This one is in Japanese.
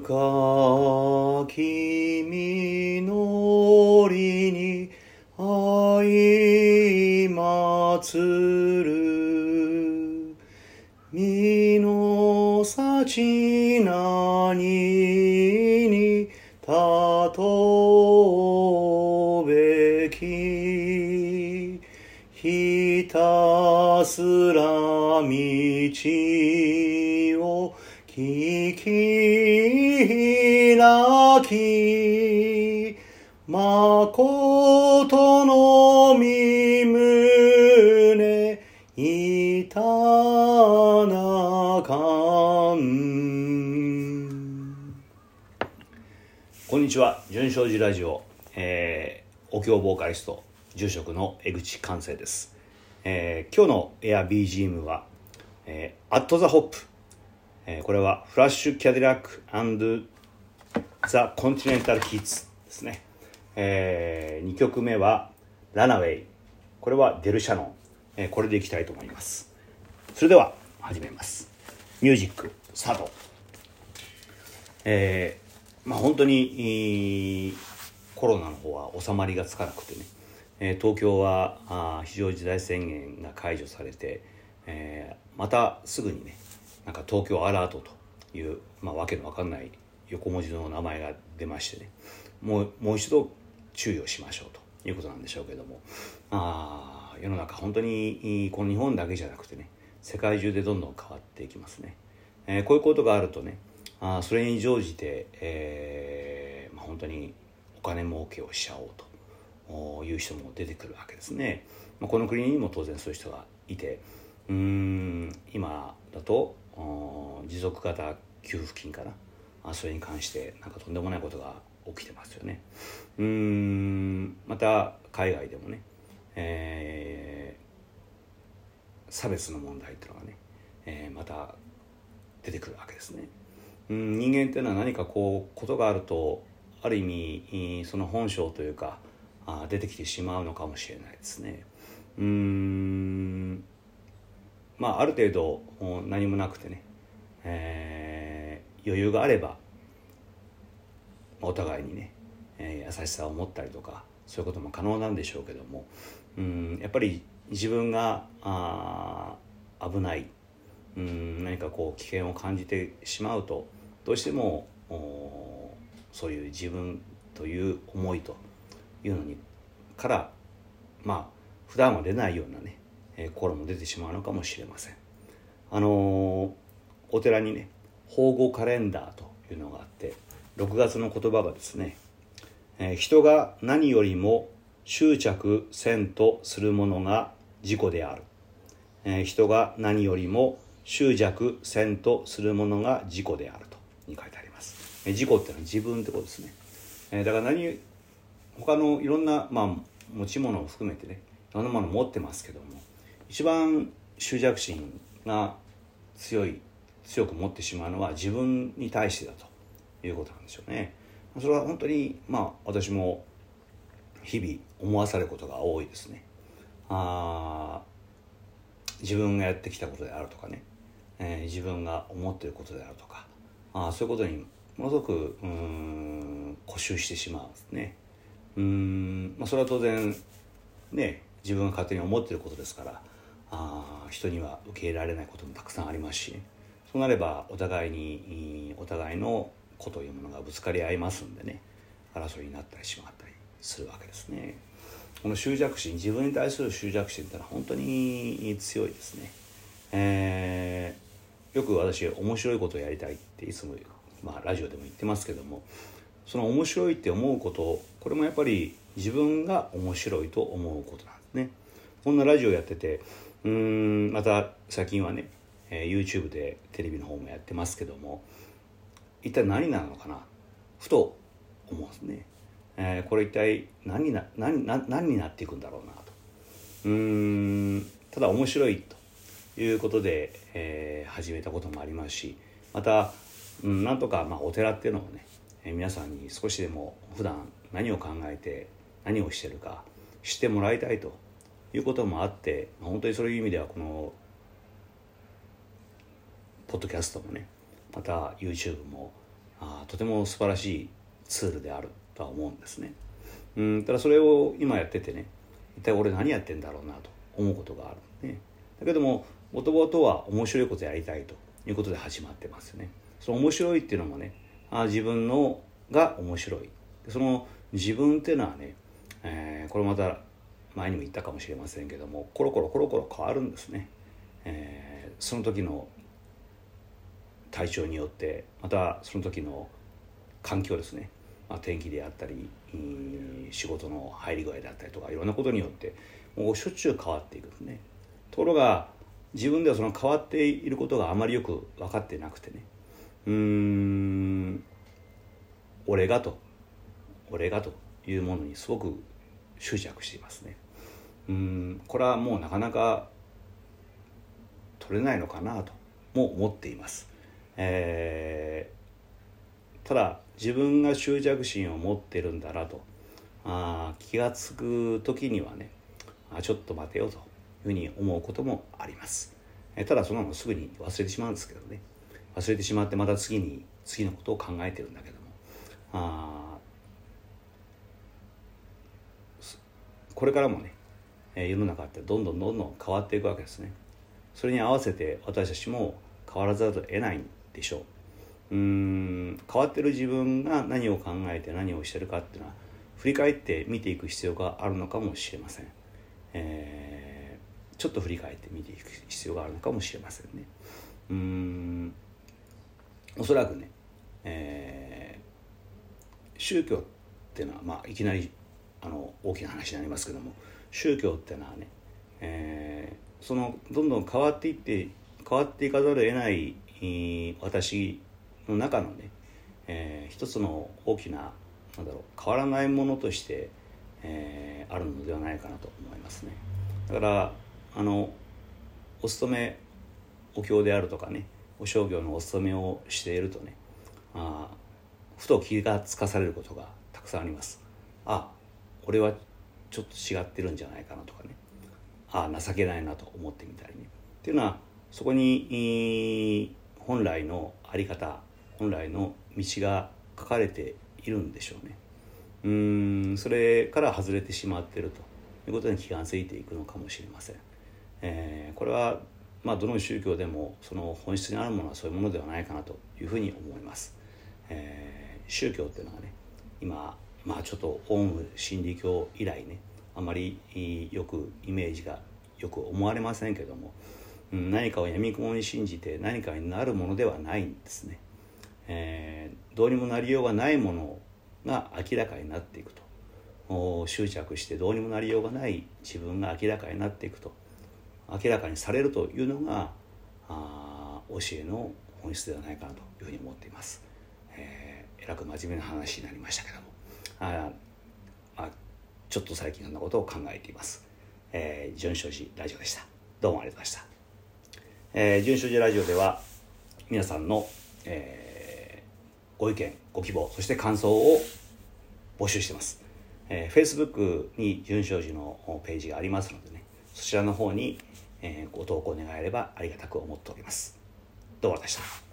か君のりに愛祭る。身の幸何ににたとべき。ひたすら道開き誠の身胸いたなかん。こんにちは。純正寺ラジオ、えー、お経ボーカリスト住職の江口寛生です、えー今日のエア BGM は「えー、アット・ザ・ホップ」えーこれはフラッシュ・キャディラックザ・コンティネンタル・キッズですね、え2曲目は「ラナウェイ」これはデル・シャノン、えーこれでいきたいと思います。それでは始めます。ミュージックスタート。えーまあ本当にコロナの方は収まりがつかなくてね、えー東京はあ非常事態宣言が解除されて、えーまたすぐにねなんか東京アラートという、まあ、わけのわかんない横文字の名前が出ましてね。もうもう一度注意をしましょうということなんでしょうけども。あ世の中本当にこの日本だけじゃなくてね世界中でどんどん変わっていきますね、えーこういうことがあるとねあそれに乗じて、えーまあ、本当にお金儲けをしちゃおうという人も出てくるわけですね、まあ、この国にも当然そういう人がいてうん今だと持続型給付金かなあそれに関してなんかとんでもないことが起きてますよねうんまた海外でもね、えー差別の問題っていうのがね、えーまた出てくるわけですね。うん人間っていうのは何かこうことがあるとある意味その本性というかあ出てきてしまうのかもしれないですね。うんまあある程度何もなくてね、えー余裕があればお互いにね、えー優しさを持ったりとかそういうことも可能なんでしょうけどもうんやっぱり自分があ危ないうん何かこう危険を感じてしまうとどうしてもそういう自分という思いというのにからまあ普段は出ないようなね、えー心も出てしまうのかもしれません。あのーお寺にね法語カレンダーというのがあって6月の言葉がですね、えー人が何よりも執着せんとするものが自己である、えー人が何よりも執着せんとするものが自己であるとに書いてあります、えー自己っていうのは自分ってことですね、えーだから何他のいろんな、まあ、持ち物を含めてねいろんなものを持ってますけども一番執着心が強い強く持ってしまうのは自分に対してだということなんでしょうね。それは本当にまあ私も日々思わされることが多いですね。あ自分がやってきたことであるとかね、えー自分が思ってることであるとか。あそういうことにものすごくうん固執してしまうんですね。うん、まあ、それは当然ね自分が勝手に思ってることですからあ人には受け入れられないこともたくさんありますしそうなればお互いにお互いの子というものがぶつかり合いますんでね争いになったりしまったりするわけですね。この執着心自分に対する執着心ってのは本当に強いですね。えーよく私面白いことをやりたいっていつも、まあ、ラジオでも言ってますけどもその面白いって思うことこれもやっぱり自分が面白いと思うことなんですね。こんなラジオやっててうんまた最近はね、えー YouTube でテレビの方もやってますけども一体何なのかな？ふと思うんですね、えーこれ一体何にな何何何になっていくんだろうなと。うんただ面白いということで、えー始めたこともありますしまた、うん、なんとか、まあ、お寺っていうのをね、えー皆さんに少しでも普段何を考えて何をしてるか知ってもらいたいということもあって本当にそういう意味ではこのポッドキャストもねまた YouTube もあとても素晴らしいツールであるとは思うんですね。うんただそれを今やっててね一体俺何やってんだろうなと思うことがある、ね、だけどももともとは面白いことやりたいということで始まってますよね。その面白いっていうのもねあ自分のが面白いその自分っていうのはね、えー、これまた前にも言ったかもしれませんけどもコロコロコロコロ変わるんですね、えー、その時の体調によってまたその時の環境ですね、まあ、天気であったり仕事の入り具合であったりとかいろんなことによってもうしょっちゅう変わっていくんですね。ところが自分ではその変わっていることがあまりよく分かってなくてね。うーん俺がと俺がというものにすごく執着していますね。うんこれはもうなかなか取れないのかなとも思っています、えー、ただ自分が執着心を持ってるんだなと。あ気が付く時にはねあちょっと待てよというふうに思うこともあります、えー、ただそんなのすぐに忘れてしまうんですけどね。忘れてしまってまた次に次のことを考えてるんだけども。あこれからもね世の中ってどんどんどんどん変わっていくわけですね。それに合わせて私たちも変わらざるを得ないんでしょう。うん変わってる自分が何を考えて何をしてるかっていうのは振り返って見ていく必要があるのかもしれません、えー、ちょっと振り返って見ていく必要があるのかもしれませんね。うんおそらくね、えー、宗教っていうのは、まあ、いきなりあの大きな話になりますけども宗教ってのはね、えー、そのどんどん変わっていって変わっていかざるを得ない私の中のね、えー、一つの大きななんだろう変わらないものとして、えー、あるのではないかなと思いますね。だからあのお勤めお経であるとかねお商業のお勤めをしているとねあふと気がつかされることがたくさんありますあ俺はちょっと違ってるんじゃないかなとかね。ああ情けないなと思ってみたりね。っていうのはそこに本来の在り方本来の道が書かれているんでしょうね。うんそれから外れてしまってるということに気が付いていくのかもしれません、えー、これはまあ、どの宗教でもその本質にあるものはそういうものではないかなというふうに思います。えー、宗教っていうのがね今、まあ、ちょっとオウム真理教以来ねあまりよくイメージがよく思われませんけども、うん、何かを闇雲に信じて何かになるものではないんですね。えー、どうにもなりようがないものが明らかになっていくと執着してどうにもなりようがない自分が明らかになっていくと明らかにされるというのがあ教えの本質ではないかなというふうに思っています。えー、えらく真面目な話になりましたけどもああちょっと最近そんなことを考えています。えー、純正寺ラジオでした。どうもありがとうございました。えー、純正寺ラジオでは皆さんの、えー、ご意見ご希望そして感想を募集してます。えー、Facebook に純正寺のページがありますのでねそちらの方にえー、ご投稿願えればありがたく思っております。どうもありがとうございました。